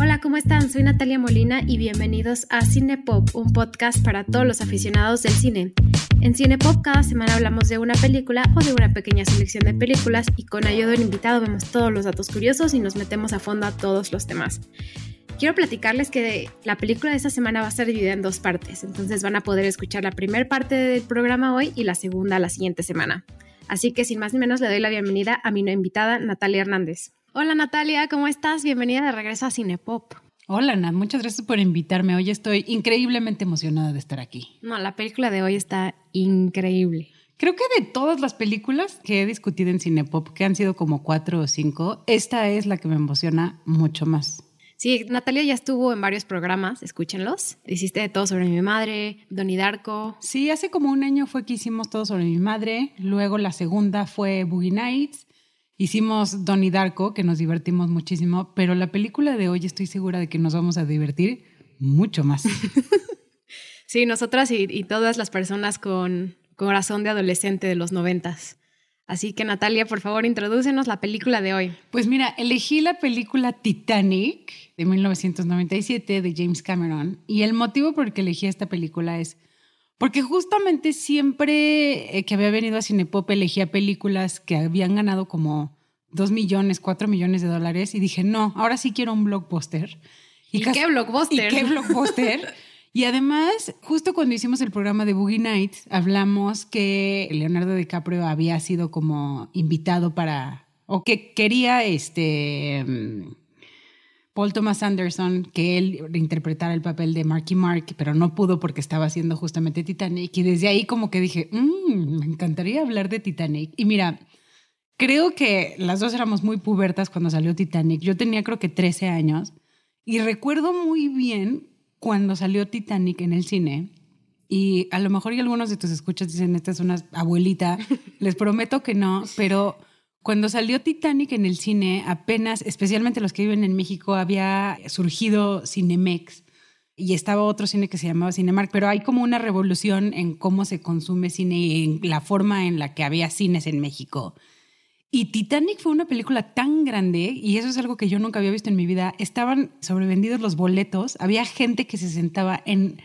Hola, ¿cómo están? Soy Natalia Molina y bienvenidos a Cinepop, un podcast para todos los aficionados del cine. En Cinepop cada semana hablamos de una película o de una pequeña selección de películas y con ayuda del invitado vemos todos los datos curiosos y nos metemos a fondo a todos los temas. Quiero platicarles que la película de esta semana va a estar dividida en dos partes, entonces van a poder escuchar la primera parte del programa hoy y la segunda la siguiente semana. Así que sin más ni menos le doy la bienvenida a mi invitada Natalia Hernández. Hola Natalia, ¿cómo estás? Bienvenida de regreso a Cinepop. Hola Nat, muchas gracias por invitarme. Hoy estoy increíblemente emocionada de estar aquí. No, la película de hoy está increíble. Creo que de todas las películas que he discutido en Cinepop, que han sido como cuatro o cinco, esta es la que me emociona mucho más. Sí, Natalia ya estuvo en varios programas, escúchenlos. Hiciste de todo sobre mi madre, Donnie Darko. Sí, hace como un año fue que hicimos todo sobre mi madre. Luego la segunda fue Boogie Nights. Hicimos Donnie Darko, que nos divertimos muchísimo, pero la película de hoy estoy segura de que nos vamos a divertir mucho más. sí, nosotras y, y, todas las personas con corazón de adolescente de los noventas. Así que Natalia, por favor, introdúcenos la película de hoy. Pues mira, elegí la película Titanic de 1997 de James Cameron y el motivo por el que elegí esta película es porque justamente siempre eh, que había venido a Cinepop elegía películas que habían ganado como 2 millones, 4 millones de dólares y dije, no, ahora sí quiero un blockbuster. ¿Y, qué blockbuster? ¿Y qué blockbuster? y además, justo cuando hicimos el programa de Boogie Nights, hablamos que Leonardo DiCaprio había sido como invitado para, o que quería este Paul Thomas Anderson que él interpretara el papel de Marky Mark, pero no pudo porque estaba haciendo justamente Titanic. Y desde ahí como que dije, mmm, me encantaría hablar de Titanic. Y mira, creo que las dos éramos muy pubertas cuando salió Titanic. Yo tenía creo que 13 años y recuerdo muy bien cuando salió Titanic en el cine. Y a lo mejor y algunos de tus escuchas dicen, esta es una abuelita. Les prometo que no, pero cuando salió Titanic en el cine, apenas, especialmente los que viven en México, había surgido Cinemex y estaba otro cine que se llamaba Cinemark, pero hay como una revolución en cómo se consume cine y en la forma en la que había cines en México. Y Titanic fue una película tan grande, y eso es algo que yo nunca había visto en mi vida, estaban sobrevendidos los boletos, había gente que se sentaba en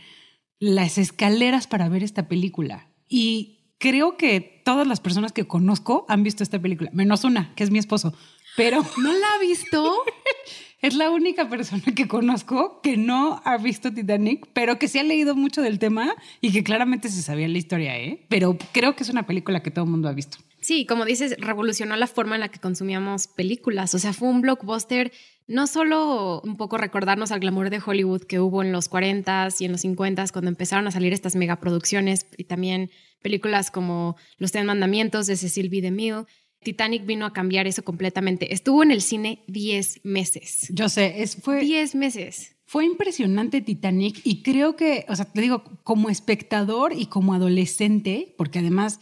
las escaleras para ver esta película. Y creo que todas las personas que conozco han visto esta película, menos una, que es mi esposo. Pero no la ha visto. es la única persona que conozco que no ha visto Titanic, pero que sí ha leído mucho del tema y que claramente se sabía la historia, ¿eh? Pero creo que es una película que todo el mundo ha visto. Sí, como dices, revolucionó la forma en la que consumíamos películas. O sea, fue un blockbuster no solo un poco recordarnos al glamour de Hollywood que hubo en los 40s y en los 50s cuando empezaron a salir estas megaproducciones y también películas como Los Tres Mandamientos de Cecil B. DeMille. Titanic vino a cambiar eso completamente. Estuvo en el cine 10 meses. Yo sé, es, fue... 10 meses. Fue impresionante Titanic y creo que, o sea, te digo, como espectador y como adolescente, porque además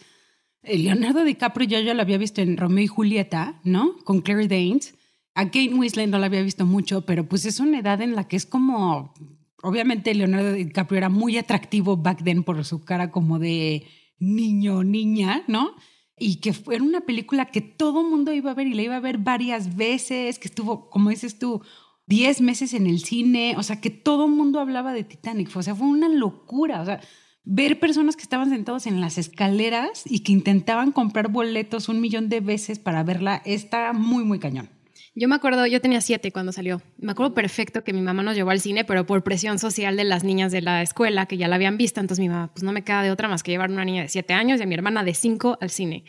eh, Leonardo DiCaprio ya yo lo había visto en Romeo y Julieta, ¿no? Con Claire Danes. A Kate Winslet no la había visto mucho, pero pues es una edad en la que es como, obviamente Leonardo DiCaprio era muy atractivo back then por su cara como de niño, niña, ¿no? Y que fue una película que todo mundo iba a ver y la iba a ver varias veces, que estuvo, como dices tú, 10 meses en el cine, o sea, que todo mundo hablaba de Titanic, o sea, fue una locura, o sea, ver personas que estaban sentados en las escaleras y que intentaban comprar boletos un millón de veces para verla, está muy, muy cañón. Yo me acuerdo, yo tenía siete cuando salió. Me acuerdo perfecto que mi mamá nos llevó al cine, pero por presión social de las niñas de la escuela que ya la habían visto. Entonces mi mamá, pues no me queda de otra más que llevar una niña de siete años y a mi hermana de cinco al cine.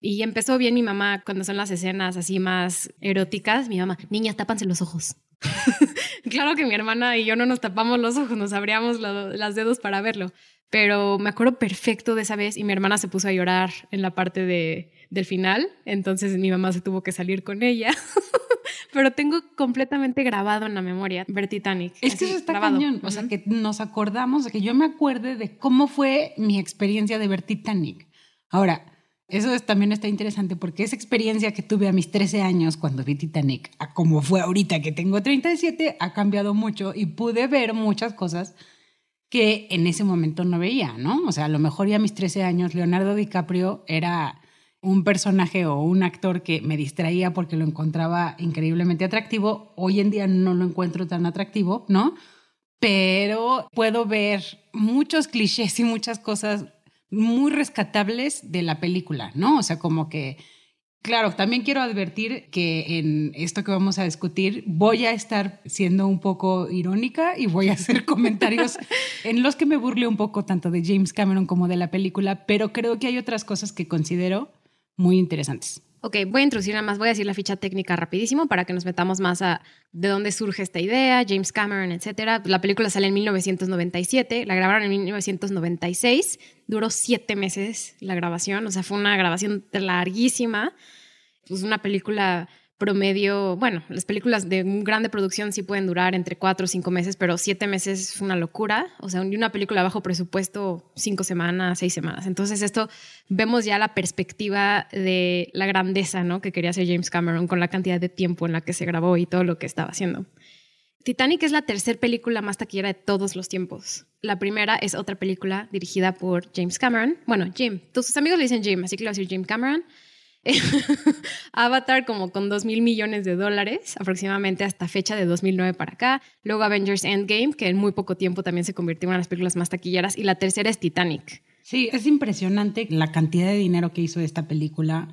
Y empezó bien mi mamá cuando son las escenas así más eróticas. Mi mamá, niñas, tápanse los ojos. claro que mi hermana y yo no nos tapamos los ojos, nos abríamos los dedos para verlo. Pero me acuerdo perfecto de esa vez y mi hermana se puso a llorar en la parte de, del final, entonces mi mamá se tuvo que salir con ella. Pero tengo completamente grabado en la memoria ver Titanic. Es que eso está cañón, o sea, que nos acordamos, de que yo me acuerde de cómo fue mi experiencia de ver Titanic. Ahora, eso también está interesante porque esa experiencia que tuve a mis 13 años cuando vi Titanic, a como fue ahorita que tengo 37, ha cambiado mucho y pude ver muchas cosas que en ese momento no veía, ¿no? O sea, a lo mejor ya a mis 13 años Leonardo DiCaprio era un personaje o un actor que me distraía porque lo encontraba increíblemente atractivo, hoy en día no lo encuentro tan atractivo, ¿no? Pero puedo ver muchos clichés y muchas cosas muy rescatables de la película, ¿no? O sea, como que Claro, también quiero advertir que en esto que vamos a discutir voy a estar siendo un poco irónica y voy a hacer comentarios en los que me burle un poco tanto de James Cameron como de la película, pero creo que hay otras cosas que considero muy interesantes. Ok, voy a introducir nada más, voy a decir la ficha técnica rapidísimo para que nos metamos más a de dónde surge esta idea, James Cameron, etcétera. La película sale en 1997, la grabaron en 1996, duró siete meses la grabación, o sea, fue una grabación larguísima pues una película promedio, bueno, las películas de grande producción sí pueden durar entre cuatro o cinco meses, pero siete meses es una locura. O sea, una película bajo presupuesto, cinco semanas, seis semanas. Entonces, esto vemos ya la perspectiva de la grandeza, ¿no? Que quería hacer James Cameron con la cantidad de tiempo en la que se grabó y todo lo que estaba haciendo. Titanic es la tercera película más taquillera de todos los tiempos. La primera es otra película dirigida por James Cameron. Bueno, Jim. Tus amigos le dicen Jim, así que le voy a decir Jim Cameron. Avatar como con 2 mil millones de dólares aproximadamente hasta fecha de 2009 para acá. Luego Avengers Endgame, que en muy poco tiempo también se convirtió en una de las películas más taquilleras. Y la tercera es Titanic. Sí, es impresionante la cantidad de dinero que hizo esta película.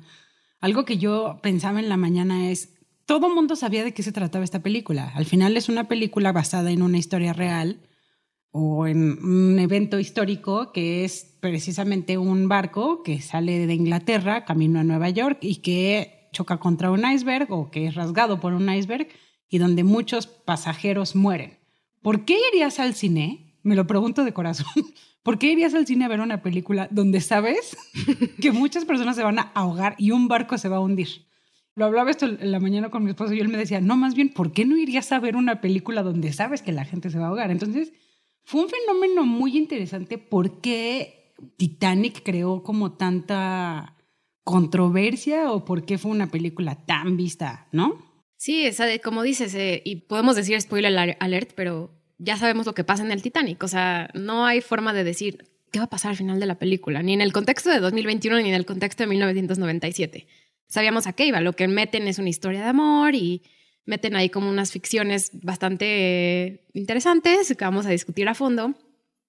Algo que yo pensaba en la mañana es, todo mundo sabía de qué se trataba esta película. Al final es una película basada en una historia real o en un evento histórico que es precisamente un barco que sale de Inglaterra camino a Nueva York y que choca contra un iceberg o que es rasgado por un iceberg y donde muchos pasajeros mueren. ¿Por qué irías al cine? Me lo pregunto de corazón. ¿Por qué irías al cine a ver una película donde sabes que muchas personas se van a ahogar y un barco se va a hundir? Lo hablaba esto en la mañana con mi esposo y él me decía, no, más bien, ¿por qué no irías a ver una película donde sabes que la gente se va a ahogar? Entonces, fue un fenómeno muy interesante porque Titanic creó como tanta controversia o por qué fue una película tan vista, ¿no? Sí, como dices, eh, y podemos decir spoiler alert, pero ya sabemos lo que pasa en el Titanic. O sea, no hay forma de decir qué va a pasar al final de la película, ni en el contexto de 2021 ni en el contexto de 1997. Sabíamos a qué iba, lo que meten es una historia de amor y meten ahí como unas ficciones bastante interesantes que vamos a discutir a fondo,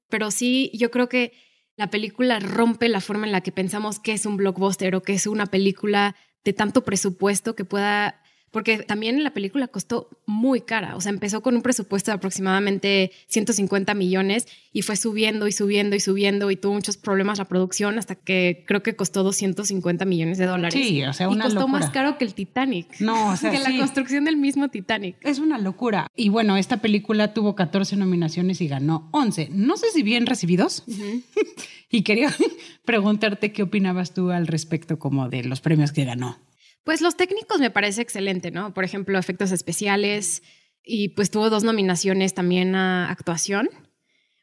pero sí yo creo que la película rompe la forma en la que pensamos que es un blockbuster o que es una película de tanto presupuesto que pueda porque también la película costó muy cara, o sea, empezó con un presupuesto de aproximadamente 150 millones y fue subiendo y subiendo y subiendo y tuvo muchos problemas la producción hasta que creo que costó 250 millones de dólares. Sí, o sea, una y costó más caro que el Titanic. No, o sea, que la construcción del mismo Titanic. Es una locura. Y bueno, esta película tuvo 14 nominaciones y ganó 11. No sé si bien recibidos. y quería preguntarte qué opinabas tú al respecto como de los premios que ganó. Pues los técnicos me parece excelente, ¿no? Por ejemplo, efectos especiales y pues tuvo dos nominaciones también a actuación.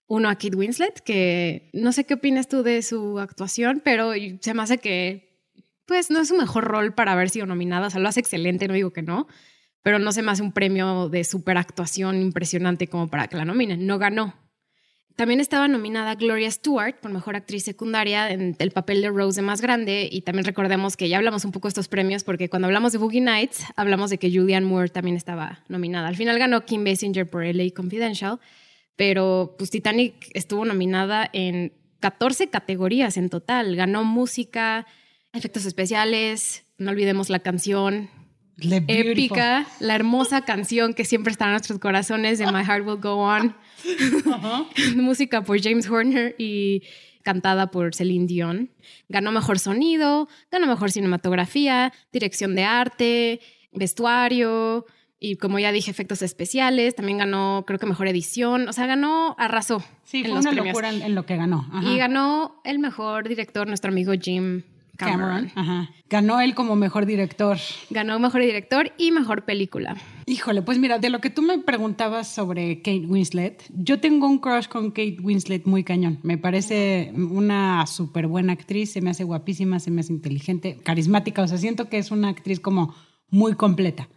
Uno a Kate Winslet, que no sé qué opinas tú de su actuación, pero se me hace que pues no es su mejor rol para haber sido nominada. O sea, lo hace excelente, no digo que no, pero no se me hace un premio de super actuación impresionante como para que la nominen. No ganó, también estaba nominada Gloria Stewart por Mejor Actriz Secundaria en el papel de Rose de Más Grande y también recordemos que ya hablamos un poco de estos premios porque cuando hablamos de Boogie Nights hablamos de que Julianne Moore también estaba nominada. Al final ganó Kim Basinger por LA Confidential, pero pues Titanic estuvo nominada en 14 categorías en total. Ganó música, efectos especiales, no olvidemos la canción, épica, la hermosa canción que siempre está en nuestros corazones de My Heart Will Go On. Música por James Horner y cantada por Celine Dion. Ganó mejor sonido, ganó mejor cinematografía, dirección de arte, vestuario y como ya dije, efectos especiales. También ganó, creo que mejor edición. O sea, ganó, arrasó. Sí, fue una locura en, lo que ganó. Y ganó el mejor director, nuestro amigo Jim Cameron. Ganó él como mejor director. Ganó mejor director y mejor película. Híjole, pues mira, de lo que tú me preguntabas sobre Kate Winslet, yo tengo un crush con Kate Winslet muy cañón. Me parece una súper buena actriz, se me hace guapísima, se me hace inteligente, carismática, o sea, siento que es una actriz como muy completa.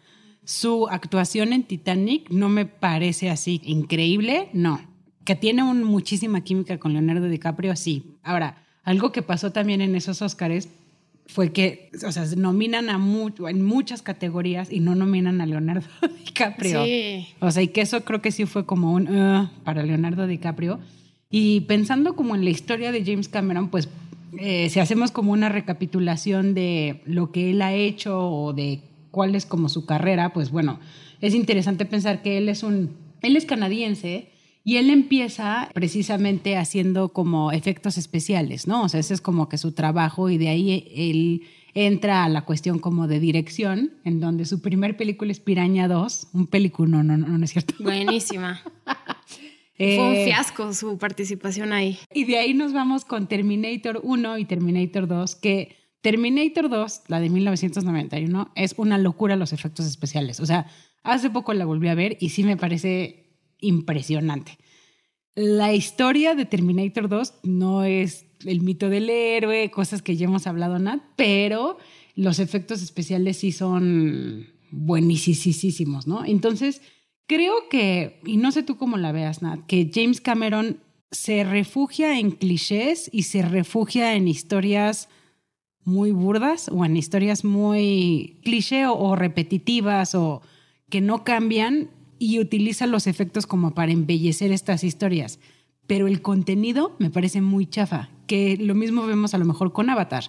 Su actuación en Titanic no me parece así increíble, no. Que tiene muchísima química con Leonardo DiCaprio, sí. Ahora, algo que pasó también en esos Oscars fue que, o sea, nominan a mucho, en muchas categorías y no nominan a Leonardo DiCaprio. Sí. O sea, y que eso creo que sí fue como un "Ugh", para Leonardo DiCaprio. Y pensando como en la historia de James Cameron, pues eh, si hacemos como una recapitulación de lo que él ha hecho o de cuál es como su carrera, pues bueno, es interesante pensar que él es un, él es canadiense y él empieza precisamente haciendo como efectos especiales, ¿no? O sea, ese es como que su trabajo y de ahí él entra a la cuestión como de dirección, en donde su primer película es Piraña 2, un película, no, no, no, no es cierto. Buenísima. Eh, Fue un fiasco su participación ahí. Y de ahí nos vamos con Terminator 1 y Terminator 2, que Terminator 2, la de 1991, es una locura los efectos especiales. O sea, hace poco la volví a ver y sí me parece impresionante. La historia de Terminator 2 no es el mito del héroe, cosas que ya hemos hablado, Nat, pero los efectos especiales sí son buenísimos, ¿no? Entonces, creo que, y no sé tú cómo la veas, Nat, que James Cameron se refugia en clichés y se refugia en historias muy burdas o en historias muy cliché o, o repetitivas o que no cambian y utiliza los efectos como para embellecer estas historias. Pero el contenido me parece muy chafa, que lo mismo vemos a lo mejor con Avatar,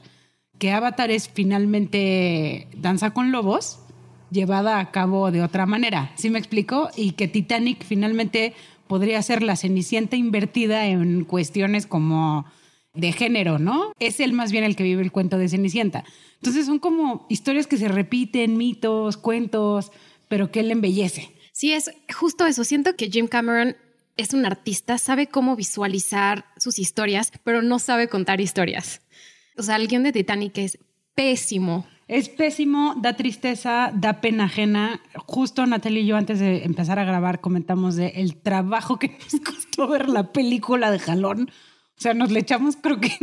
que Avatar es finalmente Danza con Lobos llevada a cabo de otra manera, ¿sí me explico? Y que Titanic finalmente podría ser la cenicienta invertida en cuestiones como de género, ¿no? Es él más bien el que vive el cuento de Cenicienta. Entonces son como historias que se repiten, mitos, cuentos, pero que él embellece. Sí, es justo eso. Siento que Jim Cameron es un artista, sabe cómo visualizar sus historias, pero no sabe contar historias. O sea, el guion de Titanic es pésimo. Es pésimo, da tristeza, da pena ajena. Justo Natalia y yo antes de empezar a grabar comentamos de el trabajo que nos costó ver la película de jalón. O sea, nos le echamos creo que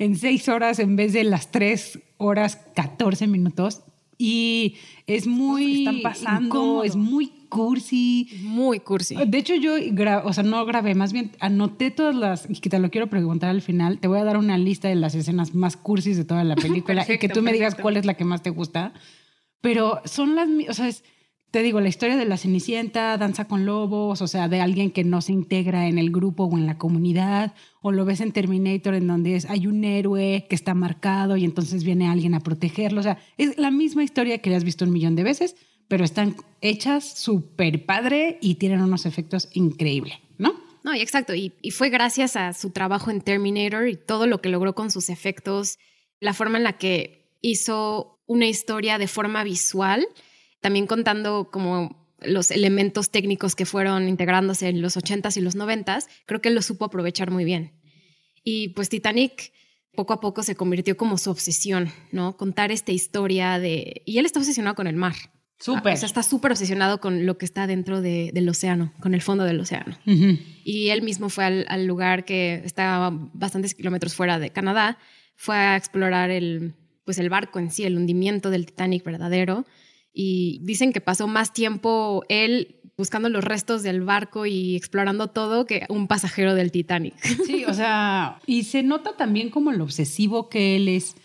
en seis horas en vez de las tres horas 14 minutos. Y es muy... Están pasando. incómodo, es muy cursi. Muy cursi. De hecho, yo, o sea, no grabé, más bien anoté todas las, y que te lo quiero preguntar al final, te voy a dar una lista de las escenas más cursis de toda la película y que Perfecto, tú me digas cuál es la que más te gusta. Pero son las, o sea, es- te digo, la historia de la Cenicienta, Danza con Lobos, o sea, de alguien que no se integra en el grupo o en la comunidad, o lo ves en Terminator en donde hay un héroe que está marcado y entonces viene alguien a protegerlo. O sea, es la misma historia que le has visto un millón de veces, pero están hechas súper padre y tienen unos efectos increíbles, ¿no? No, y exacto. Y fue gracias a su trabajo en Terminator y todo lo que logró con sus efectos, la forma en la que hizo una historia de forma visual, también contando como los elementos técnicos que fueron integrándose en los 80s y los 90s, creo que él lo supo aprovechar muy bien. Y pues Titanic poco a poco se convirtió como su obsesión, ¿no? Contar esta historia de... Y él está obsesionado con el mar. Súper. O sea, está súper obsesionado con lo que está dentro de- del océano, con el fondo del océano. Y él mismo fue al, al lugar que está bastantes kilómetros fuera de Canadá, fue a explorar el, pues el barco en sí, el hundimiento del Titanic verdadero. Y dicen que pasó más tiempo él buscando los restos del barco y explorando todo que un pasajero del Titanic. Sí, o sea, y se nota también como lo obsesivo que él es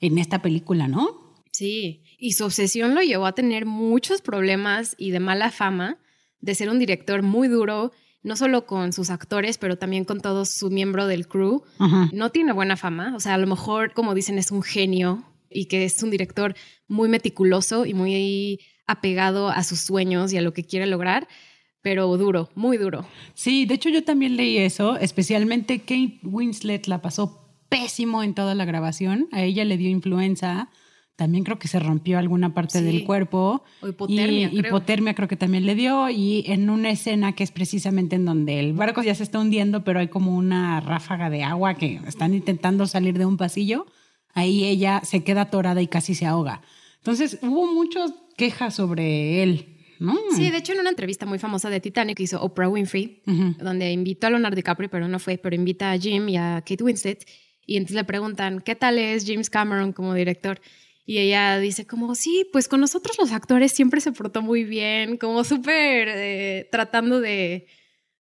en esta película, ¿no? Sí, y su obsesión lo llevó a tener muchos problemas y de mala fama, de ser un director muy duro, no solo con sus actores, pero también con todo su miembro del crew. Ajá. No tiene buena fama, o sea, a lo mejor, como dicen, es un genio y que es un director muy meticuloso y muy apegado a sus sueños y a lo que quiere lograr, pero duro, muy duro. Sí, de hecho yo también leí eso, especialmente Kate Winslet la pasó pésimo en toda la grabación, a ella le dio influenza, también creo que se rompió alguna parte Sí. del cuerpo. O hipotermia, y creo. hipotermia creo que también le dio y en una escena que es precisamente en donde el barco ya se está hundiendo, pero hay como una ráfaga de agua que están intentando salir de un pasillo, ahí ella se queda atorada y casi se ahoga. Entonces hubo muchas quejas sobre él, ¿no? Sí, de hecho, en una entrevista muy famosa de Titanic que hizo Oprah Winfrey, Ujú. donde invitó a Leonardo DiCaprio, pero no fue, pero invita a Jim y a Kate Winslet, y entonces le preguntan, ¿qué tal es James Cameron como director? Y ella dice como, sí, pues con nosotros los actores siempre se portó muy bien, como súper eh, tratando de,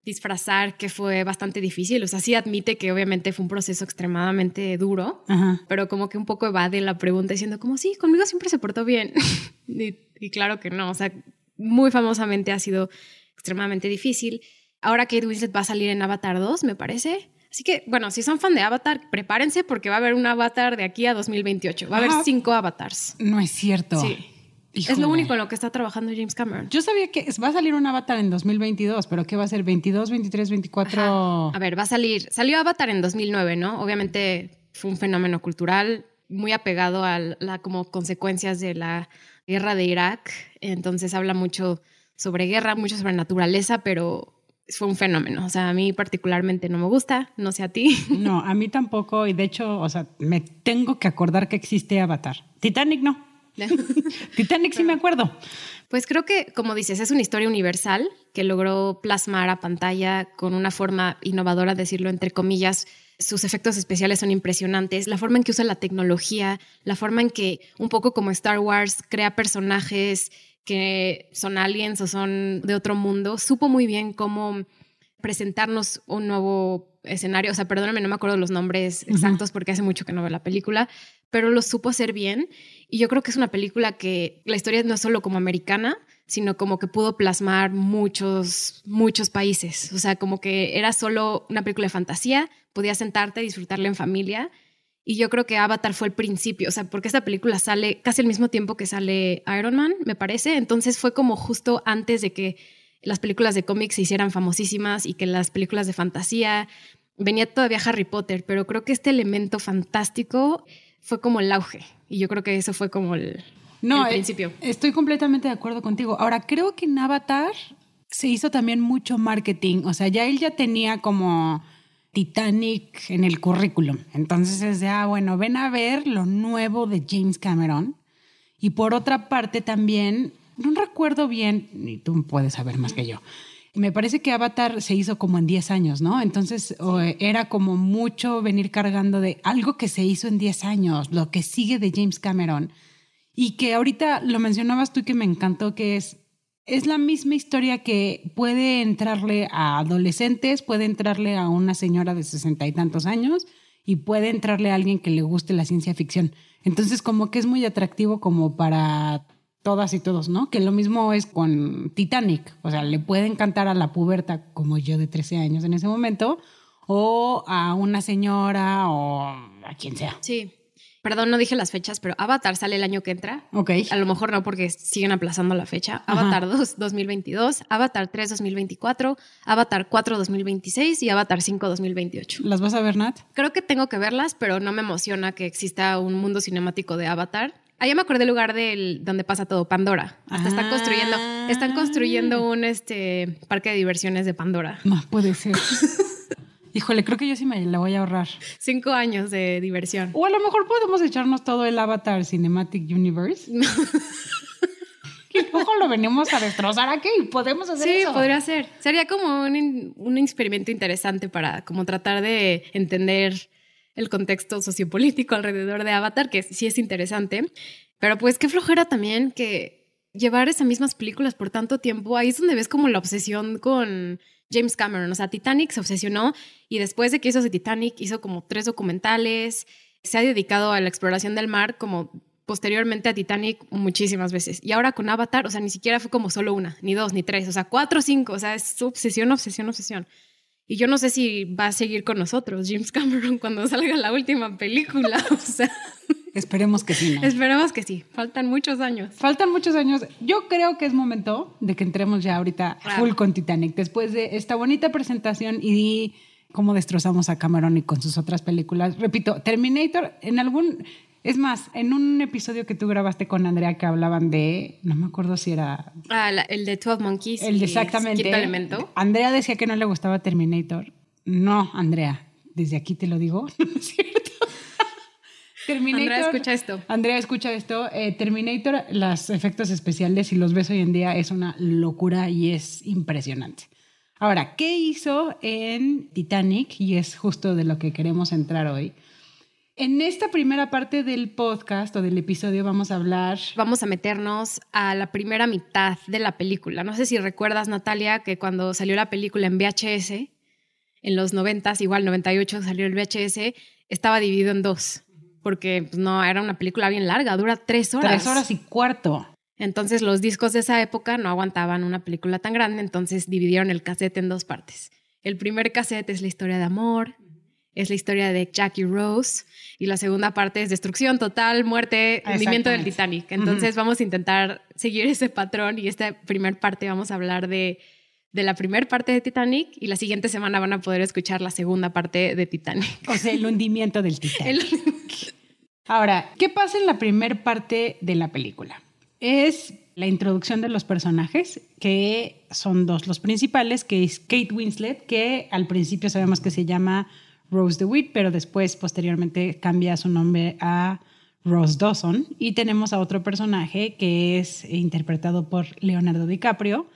disfrazar que fue bastante difícil. O sea, sí admite que obviamente fue un proceso extremadamente duro, Ajá. pero como que un poco evade la pregunta diciendo como, sí, conmigo siempre se portó bien. y, y claro que no, o sea, muy famosamente ha sido extremadamente difícil. Ahora Kate Winslet va a salir en Avatar 2, me parece. Así que, bueno, si son fan de Avatar, prepárense porque va a haber un Avatar de aquí a 2028. Va a haber Ah. cinco Avatars. No es cierto. Sí. Es lo único en lo que está trabajando James Cameron. Yo sabía que va a salir un Avatar en 2022, pero ¿qué va a ser? ¿22, 23, 24? Ajá. A ver, va a salir. Salió Avatar en 2009, ¿no? Obviamente fue un fenómeno cultural muy apegado a la como consecuencias de la guerra de Irak. Entonces habla mucho sobre guerra, mucho sobre naturaleza, pero fue un fenómeno. O sea, a mí particularmente no me gusta, no sé a ti. No, a mí tampoco. Y de hecho, o sea, me tengo que acordar que existe Avatar. Titanic no. Titanic sí me acuerdo. Pues creo que, como dices, es una historia universal que logró plasmar a pantalla con una forma innovadora, decirlo entre comillas. Sus efectos especiales son impresionantes. La forma en que usa la tecnología, la forma en que, un poco como Star Wars, crea personajes que son aliens o son de otro mundo, supo muy bien cómo presentarnos un nuevo escenario. O sea, perdóname, no me acuerdo los nombres exactos porque hace mucho que no veo la película, pero lo supo hacer bien. Y yo creo que es una película que la historia no es solo como americana, sino como que pudo plasmar muchos, muchos países. O sea, como que era solo una película de fantasía, podías sentarte, disfrutarla en familia. Y yo creo que Avatar fue el principio, o sea, porque esta película sale casi al mismo tiempo que sale Iron Man, me parece. Entonces fue como justo antes de que las películas de cómics se hicieran famosísimas y que las películas de fantasía. Venía todavía Harry Potter, pero creo que este elemento fantástico fue como el auge. Y yo creo que eso fue como el, No, el eh, principio. Estoy completamente de acuerdo contigo. Ahora, creo que en Avatar se hizo también mucho marketing. O sea, ya él ya tenía como Titanic en el currículum. Entonces es de, ah, bueno, ven a ver lo nuevo de James Cameron. Y por otra parte también, no recuerdo bien, y tú puedes saber más que yo. Me parece que Avatar se hizo como en 10 años, ¿no? Entonces eh, era como mucho venir cargando de algo que se hizo en 10 años, lo que sigue de James Cameron. Y que ahorita lo mencionabas tú y que me encantó, que es, es la misma historia que puede entrarle a adolescentes, puede entrarle a una señora de sesenta y tantos años y puede entrarle a alguien que le guste la ciencia ficción. Entonces como que es muy atractivo como para todas y todos, ¿no? Que lo mismo es con Titanic, o sea, le puede encantar a la puberta como yo de 13 años en ese momento, o a una señora o a quien sea. Sí. Perdón, no dije las fechas, pero Avatar sale el año que entra. Ok. A lo mejor no porque siguen aplazando la fecha. Ajá. Avatar 2 2022, Avatar 3 2024, Avatar 4 2026 y Avatar 5 2028. ¿Las vas a ver, Nat? Creo que tengo que verlas, pero no me emociona que exista un mundo cinemático de Avatar. Allá me acordé del lugar del, donde pasa todo, Pandora. Hasta están Ah. construyendo, están construyendo un este, parque de diversiones de Pandora. No, puede ser. Híjole, creo que yo sí me la voy a ahorrar. Cinco años de diversión. O a lo mejor podemos echarnos todo el Avatar Cinematic Universe. y luego lo venimos a destrozar aquí y podemos hacer Sí, eso. podría ser. Sería como un, un experimento interesante para como tratar de entender el contexto sociopolítico alrededor de Avatar, que sí es interesante. Pero pues qué flojera también que llevar esas mismas películas por tanto tiempo. Ahí es donde ves como la obsesión con James Cameron. O sea, Titanic se obsesionó y después de que hizo ese Titanic hizo como tres documentales. Se ha dedicado a la exploración del mar como posteriormente a Titanic muchísimas veces. Y ahora con Avatar, o sea, ni siquiera fue como solo una, ni dos, ni tres, o sea, cuatro cinco, o sea, es obsesión, obsesión, obsesión. Y yo no sé si va a seguir con nosotros James Cameron cuando salga la última película, o sea, Esperemos que sí. ¿no? esperemos que sí, faltan muchos años. Faltan muchos años. Yo creo que es momento de que entremos ya ahorita Claro. full con Titanic. Después de esta bonita presentación y cómo destrozamos a Cameron y con sus otras películas. Repito, Terminator, en algún... Es más, en un episodio que tú grabaste con Andrea que hablaban de... No me acuerdo si era... Ah, la- el de 12 Monkeys. El de exactamente. Quinto Elemento. Andrea decía que no le gustaba Terminator. No, Andrea, desde aquí te lo digo. No es cierto. Terminator. Andrea, escucha esto. Andrea, escucha esto. Eh, Terminator, los efectos especiales, si los ves hoy en día, es una locura y es impresionante. Ahora, ¿qué hizo en Titanic? Y es justo de lo que queremos entrar hoy. En esta primera parte del podcast o del episodio vamos a hablar... Vamos a meternos a la primera mitad de la película. No sé si recuerdas, Natalia, que cuando salió la película en VHS, en los 90, igual 98 salió el VHS, estaba dividido en dos, porque pues, no, era una película bien larga, dura tres horas. Tres horas y cuarto. Entonces los discos de esa época no aguantaban una película tan grande, entonces dividieron el cassette en dos partes. El primer cassette es la historia de amor, es la historia de Jackie Rose y la segunda parte es destrucción total, muerte, hundimiento del Titanic. Entonces vamos a intentar seguir ese patrón y esta primera parte vamos a hablar de, de la primera parte de Titanic y la siguiente semana van a poder escuchar la segunda parte de Titanic. O sea, el hundimiento del Titanic. Ahora, ¿qué pasa en la primera parte de la película? Es la introducción de los personajes, que son dos los principales, que es Kate Winslet, que al principio sabemos que se llama Rose DeWitt, pero después, posteriormente, cambia su nombre a Rose Dawson. Y tenemos a otro personaje que es interpretado por Leonardo DiCaprio,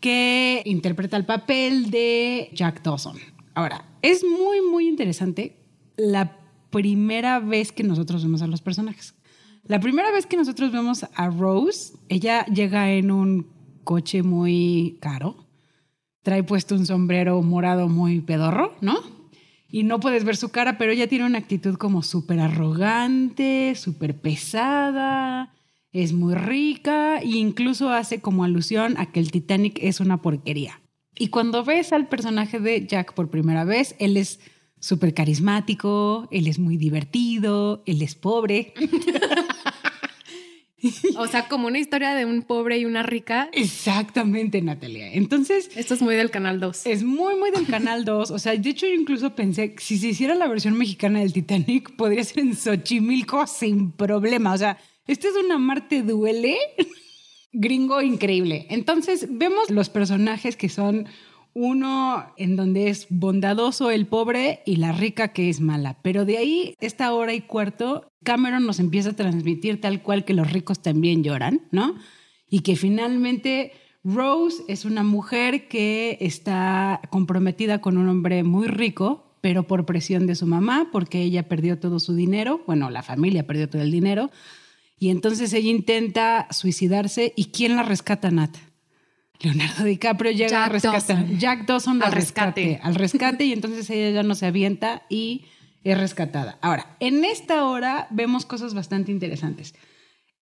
que interpreta el papel de Jack Dawson. Ahora, es muy, muy interesante la primera vez que nosotros vemos a los personajes. La primera vez que nosotros vemos a Rose, ella llega en un coche muy caro, trae puesto un sombrero morado muy pedorro, ¿no? Y no puedes ver su cara, pero ella tiene una actitud como súper arrogante, súper pesada, es muy rica e incluso hace como alusión a que el Titanic es una porquería. Y cuando ves al personaje de Jack por primera vez, él es súper carismático, él es muy divertido, él es pobre. O sea, como una historia de un pobre y una rica. Exactamente, Natalia. Entonces. Esto es muy del Canal 2. Es muy, muy del Canal 2. O sea, de hecho, yo incluso pensé que si se hiciera la versión mexicana del Titanic, podría ser en Xochimilco sin problema. O sea, este es una Marte duele gringo increíble. Entonces, vemos los personajes que son uno en donde es bondadoso el pobre y la rica que es mala. Pero de ahí, esta hora y cuarto, Cameron nos empieza a transmitir tal cual que los ricos también lloran, ¿no? Y que finalmente Rose es una mujer que está comprometida con un hombre muy rico, pero por presión de su mamá, porque ella perdió todo su dinero, bueno, la familia perdió todo el dinero, y entonces ella intenta suicidarse y ¿quién la rescata, Nat? Leonardo DiCaprio llega a rescatar. Jack Dawson al rescate. Al rescate y entonces ella ya no se avienta y es rescatada. Ahora, en esta hora vemos cosas bastante interesantes.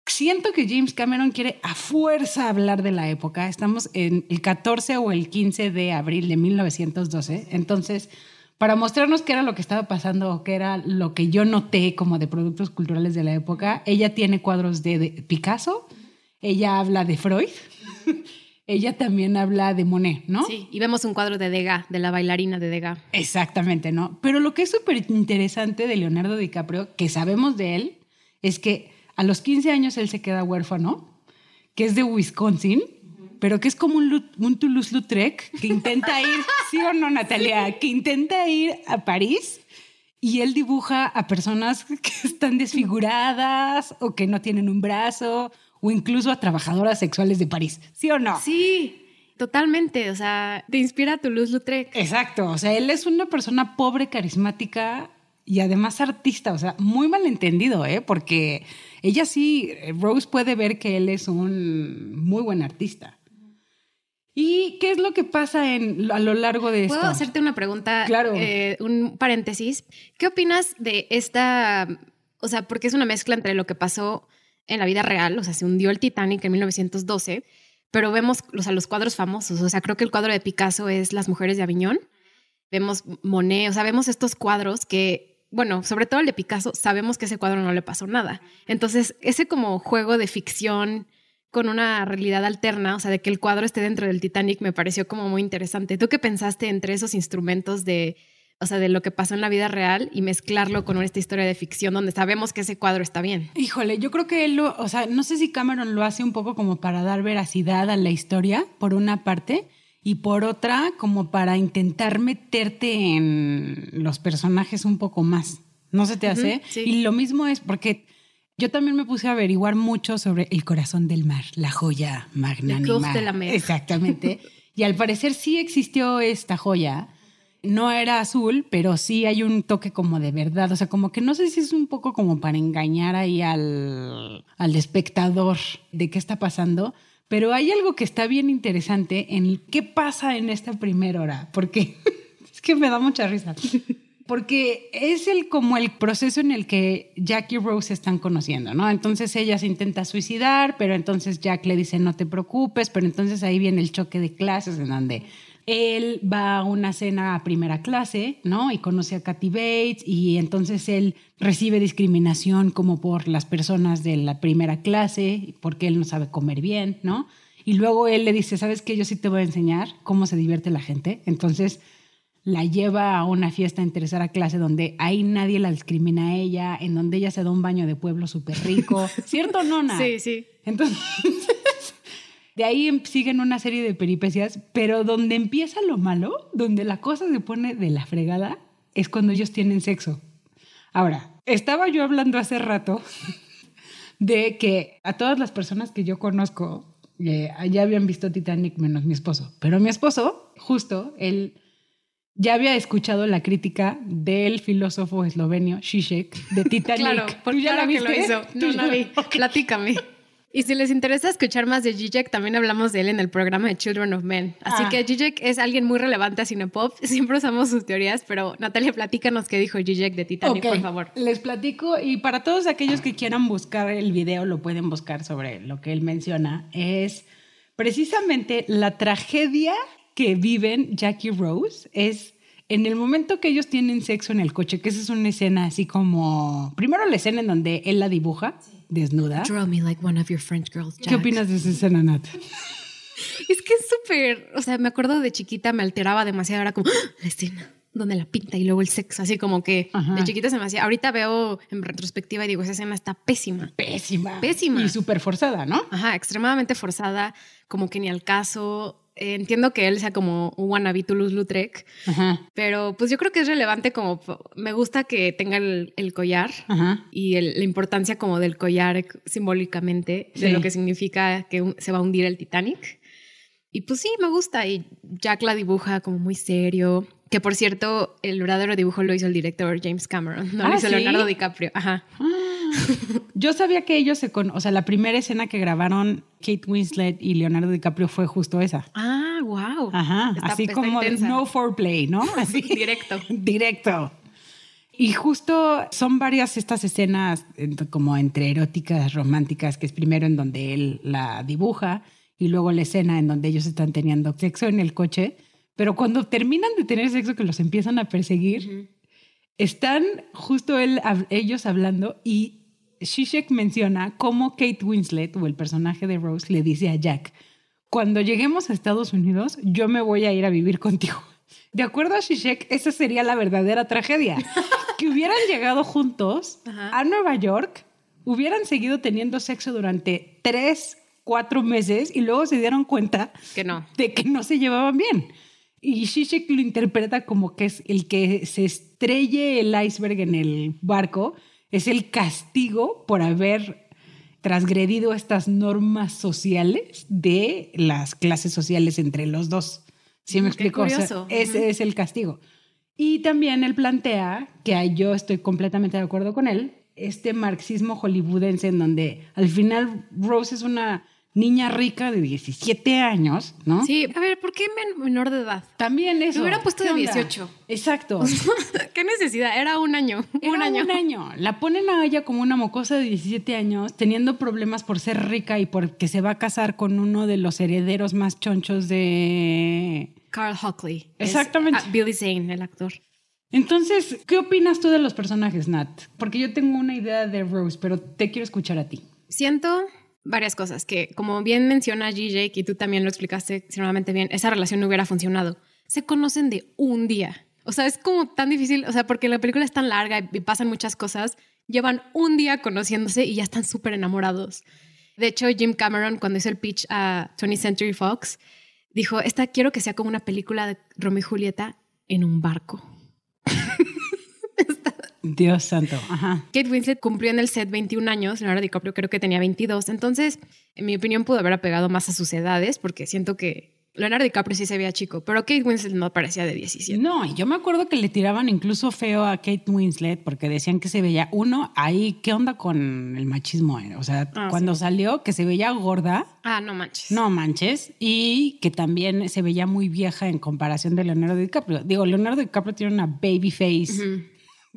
Siento que James Cameron quiere a fuerza hablar de la época. Estamos en el 14 o el 15 de abril de 1912. Entonces, para mostrarnos qué era lo que estaba pasando o qué era lo que yo noté como de productos culturales de la época, ella tiene cuadros de, de Picasso, ella habla de Freud ella también habla de Monet, ¿no? Sí, y vemos un cuadro de Degas, de la bailarina de Degas. Exactamente, ¿no? Pero lo que es súper interesante de Leonardo DiCaprio, que sabemos de él, es que a los 15 años él se queda huérfano, que es de Wisconsin, pero que es como un, un Toulouse-Lautrec que intenta ir, ¿sí o no, Natalia? Que intenta ir a París y él dibuja a personas que están desfiguradas o que no tienen un brazo o incluso a trabajadoras sexuales de París, ¿sí o no? Sí. Totalmente, o sea, te inspira Toulouse-Lautrec. Exacto, o sea, él es una persona pobre, carismática y además artista, o sea, muy malentendido, ¿eh? Porque ella sí, Rose puede ver que él es un muy buen artista. ¿Y qué es lo que pasa en, a lo largo de esto? ¿Puedo hacerte una pregunta? Claro. Eh, un paréntesis. ¿Qué opinas de esta, o sea, porque es una mezcla entre lo que pasó en la vida real, o sea, se hundió el Titanic en 1912, pero vemos o los cuadros famosos, o sea, creo que el cuadro de Picasso es Las mujeres de Aviñón, vemos Monet, o sea, vemos estos cuadros que, bueno, sobre todo el de Picasso, sabemos que ese cuadro no le pasó nada. Entonces, ese como juego de ficción con una realidad alterna, o sea, de que el cuadro esté dentro del Titanic, me pareció como muy interesante. ¿Tú qué pensaste entre esos instrumentos de o sea, de lo que pasó en la vida real y mezclarlo con esta historia de ficción donde sabemos que ese cuadro está bien. Híjole, yo creo que él lo, o sea, no sé si Cameron lo hace un poco como para dar veracidad a la historia, por una parte, y por otra, como para intentar meterte en los personajes un poco más. ¿No se te hace? Y lo mismo es porque yo también me puse a averiguar mucho sobre el corazón del mar, la joya magnánima. de la Exactamente. y al parecer sí existió esta joya no era azul, pero sí hay un toque como de verdad. O sea, como que no sé si es un poco como para engañar ahí al, al espectador de qué está pasando. Pero hay algo que está bien interesante en qué pasa en esta primera hora, porque es que me da mucha risa. Porque es el, como el proceso en el que Jack y Rose se están conociendo, ¿no? Entonces ella se intenta suicidar, pero entonces Jack le dice no te preocupes, pero entonces ahí viene el choque de clases en donde él va a una cena a primera clase, ¿no? Y conoce a Kathy Bates y entonces él recibe discriminación como por las personas de la primera clase, porque él no sabe comer bien, ¿no? Y luego él le dice, ¿sabes qué? Yo sí te voy a enseñar cómo se divierte la gente. Entonces la lleva a una fiesta en tercera clase donde ahí nadie la discrimina a ella, en donde ella se da un baño de pueblo súper rico. ¿Cierto, Nona? Sí, sí. Entonces... De ahí em, siguen una serie de peripecias, pero donde empieza lo malo, donde la cosa se pone de la fregada, es cuando ellos tienen sexo. Ahora, estaba yo hablando hace rato de que a todas las personas que yo conozco eh, ya habían visto Titanic menos mi esposo, pero mi esposo, justo, él ya había escuchado la crítica del filósofo eslovenio Zizek de Titanic. claro, porque ya la que lo hizo. No la vi. Platícame. Y si les interesa escuchar más de Zizek, también hablamos de él en el programa de Children of Men. Así Ah. que Zizek es alguien muy relevante a Cinepop. Siempre usamos sus teorías, pero Natalia, platícanos qué dijo Zizek de Titanic, por favor. Les platico y para todos aquellos que quieran buscar el video, lo pueden buscar sobre lo que él menciona. Es precisamente la tragedia que viven Jack y Rose. Es en el momento que ellos tienen sexo en el coche, que esa es una escena así como... Primero la escena en donde él la dibuja desnuda. Draw me like one of your French girls, ¿Qué opinas de esa escena, Nat? Es que es súper, o sea, me acuerdo de chiquita, me alteraba demasiado, era como ¡Ah! la escena donde la pinta y luego el sexo, así como que Ajá. de chiquita se me hacía. Ahorita veo en retrospectiva y digo, esa escena está pésima. Pésima. Pésima. Y súper forzada, ¿no? Ajá, extremadamente forzada, como que ni al caso. Eh, entiendo que él sea como un wannabe Toulouse-Lautrec, pero pues yo creo que es relevante como me gusta que tenga el, el collar Ajá. y el- la importancia como del collar simbólicamente de lo que significa que se va a hundir el Titanic. Y pues sí, me gusta. Y Jack la dibuja como muy serio. Que por cierto, el verdadero dibujo lo hizo el director James Cameron, no Ah, lo hizo ¿sí? Leonardo DiCaprio. Ajá. Yo sabía que ellos se con, o sea, la primera escena que grabaron Kate Winslet y Leonardo DiCaprio fue justo esa. Ah, wow. Ajá, Está- así está como intensa. no foreplay, ¿no? Así. Directo. Directo. Y justo son varias estas escenas como entre eróticas, románticas, que es primero en donde él la dibuja y luego la escena en donde ellos están teniendo sexo en el coche. Pero cuando terminan de tener sexo que los empiezan a perseguir, están justo él, ellos hablando y Zizek menciona cómo Kate Winslet o el personaje de Rose le dice a Jack, cuando lleguemos a Estados Unidos, yo me voy a ir a vivir contigo. De acuerdo a Zizek, esa sería la verdadera tragedia. que hubieran llegado juntos Ajá. a Nueva York, hubieran seguido teniendo sexo durante tres, cuatro meses y luego se dieron cuenta Que no. de que no se llevaban bien. Y Zizek lo interpreta como que es el que se estrelle el iceberg en el barco, es el castigo por haber transgredido estas normas sociales de las clases sociales entre los dos. ¿Sí me Mm, explico? O sea, ese es el castigo. Y también él plantea, que yo estoy completamente de acuerdo con él, este marxismo hollywoodense en donde al final Rose es una niña rica de 17 años, ¿no? Sí, a ver, ¿por qué men- menor de edad? También eso. Lo hubieran puesto ¿Qué de onda? 18. Exacto. ¿Qué necesidad? Era un año. Era un año. un año. La ponen a ella como una mocosa de 17 años, teniendo problemas por ser rica y porque se va a casar con uno de los herederos más chonchos de... Carl Hockley. Es- Exactamente. ah, Billy Zane, el actor. Entonces, ¿qué opinas tú de los personajes, Nat? Porque yo tengo una idea de Rose, pero te quiero escuchar a ti. Siento varias cosas que, como bien menciona GJ, y tú también lo explicaste extremadamente bien, esa relación no hubiera funcionado. Se conocen de un día. O sea, es como tan difícil, o sea, porque la película es tan larga y pasan muchas cosas, llevan un día conociéndose y ya están súper enamorados. De hecho, Jim Cameron, cuando hizo el pitch a 20th Century Fox, dijo, esta quiero que sea como una película de Romeo y Julieta en un barco. Dios santo. Ajá. Kate Winslet cumplió en el set 21 años, Leonardo DiCaprio creo que tenía 22, entonces, en mi opinión, pudo haber apegado más a sus edades, porque siento que Leonardo DiCaprio sí se veía chico, pero Kate Winslet no parecía de 17. No, y yo me acuerdo que le tiraban incluso feo a Kate Winslet porque decían que se veía, uno, ahí, ¿qué onda con el machismo? O sea, Ah, cuando salió, que se veía gorda, Ah, no manches. no manches, y que también se veía muy vieja en comparación de Leonardo DiCaprio. Digo, Leonardo DiCaprio tiene una baby face.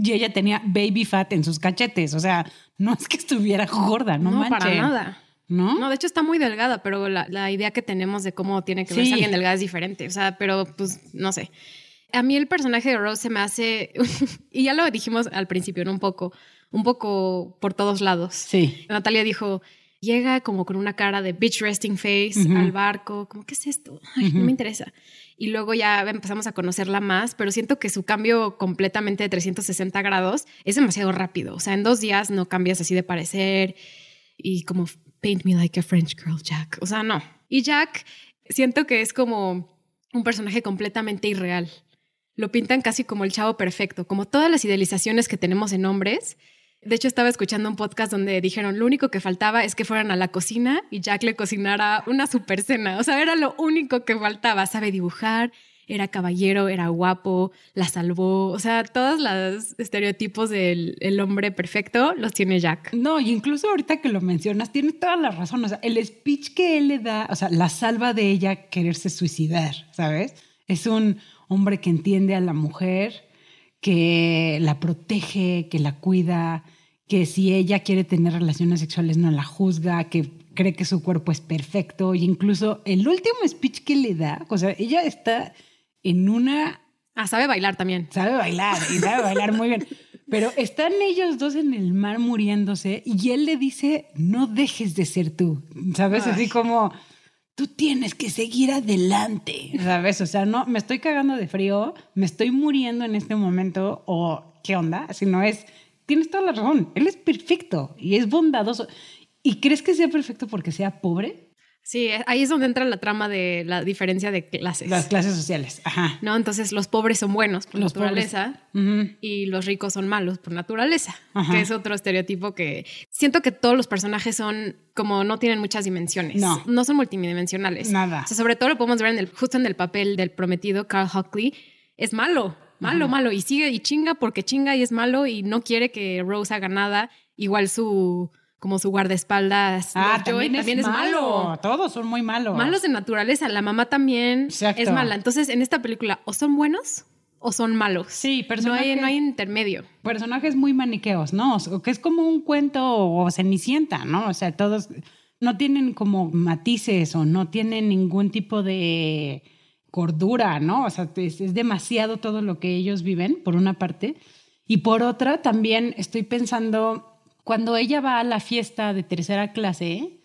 Y ella tenía baby fat en sus cachetes. O sea, no es que estuviera gorda, no, No, para nada. ¿No? No, de hecho está muy delgada, pero la, la idea que tenemos de cómo tiene que verse Sí. alguien delgada es diferente. O sea, pero pues no sé. A mí el personaje de Rose se me hace, y ya lo dijimos al principio, ¿no? Un poco, un poco por todos lados. Sí. Natalia dijo, llega como con una cara de bitch resting face Ujú. al barco, como, ¿qué es esto? Ay, no Ujú. me interesa. Y luego ya empezamos a conocerla más, pero siento que su cambio completamente de 360 grados es demasiado rápido. O sea, en dos días no cambias así de parecer y como paint me like a French girl, Jack. O sea, no. Y Jack siento que es como un personaje completamente irreal. Lo pintan casi como el chavo perfecto, como todas las idealizaciones que tenemos en hombres. De hecho, estaba escuchando un podcast donde dijeron lo único que faltaba es que fueran a la cocina y Jack le cocinara una super cena. O sea, era lo único que faltaba. Sabe dibujar, era caballero, era guapo, la salvó. O sea, todos los estereotipos del el hombre perfecto los tiene Jack. No, y incluso ahorita que lo mencionas, tiene toda la razón. O sea, el speech que él le da, o sea, la salva de ella quererse suicidar, ¿sabes? Es un hombre que entiende a la mujer, que la protege, que la cuida, que si ella quiere tener relaciones sexuales no la juzga, que cree que su cuerpo es perfecto. Y incluso el último speech que le da, o sea, ella está en una Ah, sabe bailar también. sabe bailar y sabe bailar muy bien. Pero están ellos dos en el mar muriéndose y él le dice, no dejes de ser tú, ¿sabes? Ay. Así como, tú tienes que seguir adelante, ¿sabes? O sea, no, me estoy cagando de frío, me estoy muriendo en este momento o qué onda, si no es, tienes toda la razón, él es perfecto y es bondadoso. ¿Y crees que sea perfecto porque sea pobre? Sí, ahí es donde entra la trama de la diferencia de clases. Las clases sociales, ajá. ¿No? Entonces los pobres son buenos por Los naturaleza y los ricos son malos por naturaleza, Ajá. que es otro estereotipo que siento que todos los personajes son como no tienen muchas dimensiones, No. no son multidimensionales. Nada. O sea, sobre todo lo podemos ver en el, justo en el papel del prometido Carl Hockley, es malo, malo, malo y sigue y chinga porque chinga y es malo y no quiere que Rose haga nada, igual su como su guardaespaldas Ah, también, es, malo. Todos son muy malos. Malos de naturaleza, la mamá también Exacto. es mala. Entonces, en esta película, o son buenos o son malos. Sí, no personajes, hay, no hay intermedio. personajes muy maniqueos, ¿no? O que es como un cuento o cenicienta, ¿no? O sea, todos no tienen como matices o no tienen ningún tipo de cordura, ¿no? O sea, es, es demasiado todo lo que ellos viven, por una parte. Y por otra, también estoy pensando, cuando ella va a la fiesta de tercera clase,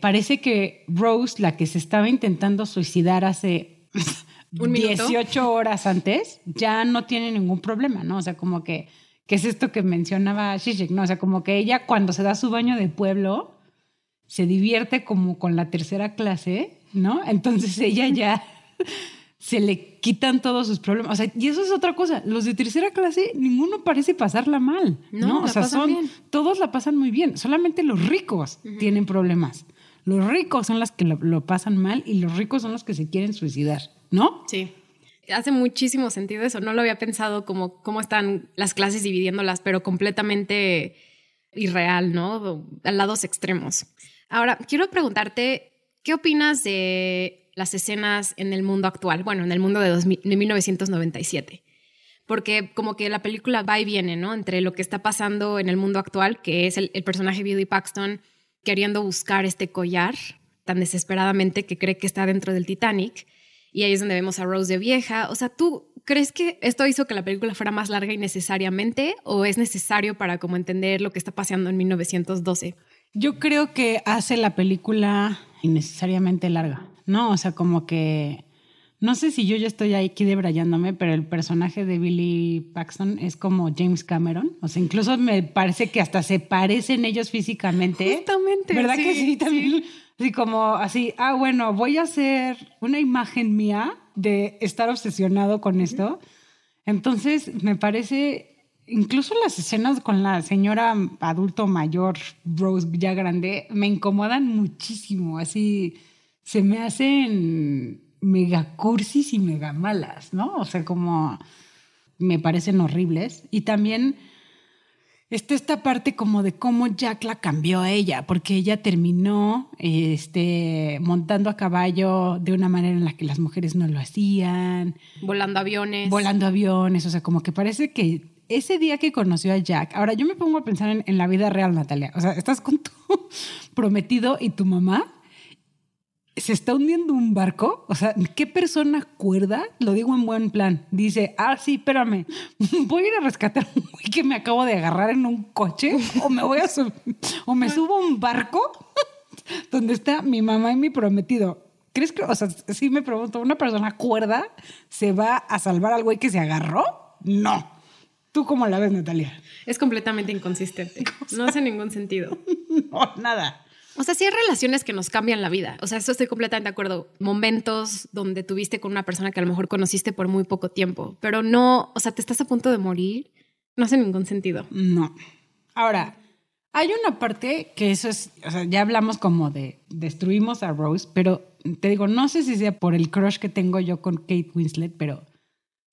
parece que Rose, la que se estaba intentando suicidar hace ¿Un minuto? 18 horas antes, ya no tiene ningún problema, ¿no? O sea, como que, que es esto que mencionaba Zizek, ¿no? O sea, como que ella cuando se da su baño de pueblo, se divierte como con la tercera clase, ¿no? Entonces ella ya se le quitan todos sus problemas. O sea, y eso es otra cosa. Los de tercera clase, ninguno parece pasarla mal. No, No, o sea, son, bien. todos la pasan muy bien. Solamente los ricos tienen problemas. Los ricos son los que lo, lo pasan mal y los ricos son los que se quieren suicidar, ¿no? Sí. Hace muchísimo sentido eso. No lo había pensado como cómo están las clases dividiéndolas, pero completamente irreal, ¿no? A lados extremos. Ahora, quiero preguntarte, ¿qué opinas de las escenas en el mundo actual? Bueno, en el mundo de, 2000 de 1997. Porque como que la película va y viene, ¿no? Entre lo que está pasando en el mundo actual, que es el, el personaje Billy Paxton queriendo buscar este collar tan desesperadamente que cree que está dentro del Titanic. Y ahí es donde vemos a Rose de vieja. O sea, ¿tú crees que esto hizo que la película fuera más larga innecesariamente o es necesario para como entender lo que está pasando en 1912? Yo creo que hace la película innecesariamente larga, ¿no? O sea, como que no sé si yo ya estoy aquí debrayándome, pero el personaje de Billy Paxton es como James Cameron. O sea, incluso me parece que hasta se parecen ellos físicamente. Justamente. ¿Verdad sí, que sí? También. Así como así, ah, bueno, voy a hacer una imagen mía de estar obsesionado con esto. Entonces, me parece, incluso las escenas con la señora adulto mayor, Rose ya grande, me incomodan muchísimo. Así, se me hacen mega cursis y mega malas, ¿no? O sea, como me parecen horribles. Y también está esta parte como de cómo Jack la cambió a ella, porque ella terminó este, montando a caballo de una manera en la que las mujeres no lo hacían. Volando aviones. Volando aviones, o sea, como que parece que ese día que conoció a Jack, ahora yo me pongo a pensar en, en la vida real, Natalia, o sea, estás con tu prometido y tu mamá se está hundiendo un barco, o sea, ¿qué persona cuerda? Lo digo en buen plan. Dice, ah, sí, espérame, voy a ir a rescatar un güey que me acabo de agarrar en un coche o me voy a o me subo a un barco donde está mi mamá y mi prometido. ¿Crees que, o sea, sí me pregunto, ¿una persona cuerda se va a salvar al güey que se agarró? No. ¿Tú cómo la ves, Natalia? Es completamente inconsistente. No hace ningún sentido. no, nada. O sea, sí hay relaciones que nos cambian la vida. O sea, eso estoy completamente de acuerdo. Momentos donde tuviste con una persona que a lo mejor conociste por muy poco tiempo, pero no, o sea, te estás a punto de morir. No hace ningún sentido. No. Ahora, hay una parte que eso es, o sea, ya hablamos como de destruimos a Rose, pero te digo, no sé si sea por el crush que tengo yo con Kate Winslet, pero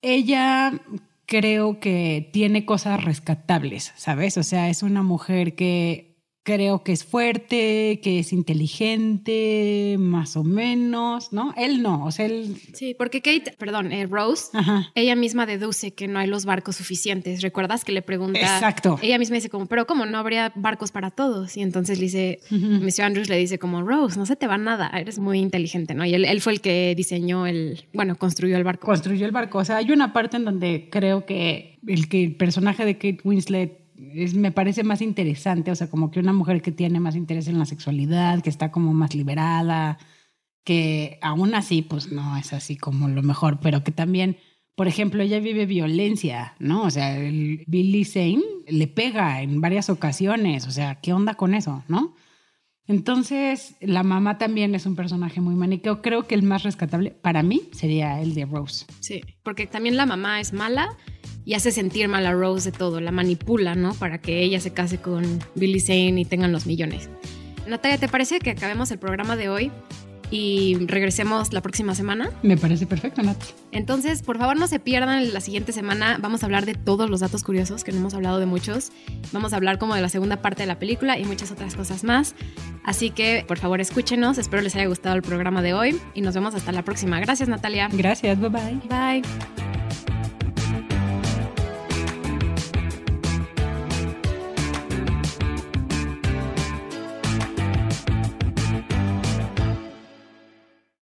ella creo que tiene cosas rescatables, ¿sabes? O sea, es una mujer que creo que es fuerte, que es inteligente, más o menos, ¿no? Él no, o sea, él... Sí, porque Kate, perdón, eh, Rose, ella misma deduce que no hay los barcos suficientes. ¿Recuerdas que le pregunta? Exacto. Ella misma dice como, pero ¿cómo no habría barcos para todos? Y entonces le dice, Mr. Andrews le dice como, Rose, no se te va nada, eres muy inteligente, ¿no? Y él, él fue el que diseñó el, bueno, construyó el barco. Construyó el barco. O sea, hay una parte en donde creo que el que el personaje de Kate Winslet me parece más interesante, o sea, como que una mujer que tiene más interés en la sexualidad, que está como más liberada, que aún así, pues no es así como lo mejor, pero que también, por ejemplo, ella vive violencia, ¿no? O sea, el Billy Zane le pega en varias ocasiones, o sea, ¿qué onda con eso, no? Entonces, la mamá también es un personaje muy maniqueo. Creo que el más rescatable para mí sería el de Rose. Sí, porque también la mamá es mala y hace sentir mal a Rose de todo, la manipula, ¿no? Para que ella se case con Billy Zane y tengan los millones. Natalia, ¿te parece que acabemos el programa de hoy y regresemos la próxima semana. Me parece perfecto, Nat. Entonces, por favor, no se pierdan la siguiente semana. Vamos a hablar de todos los datos curiosos, que no hemos hablado de muchos. Vamos a hablar como de la segunda parte de la película y muchas otras cosas más. Así que, por favor, escúchenos. Espero les haya gustado el programa de hoy y nos vemos hasta la próxima. Gracias, Natalia. Gracias, bye bye. Bye.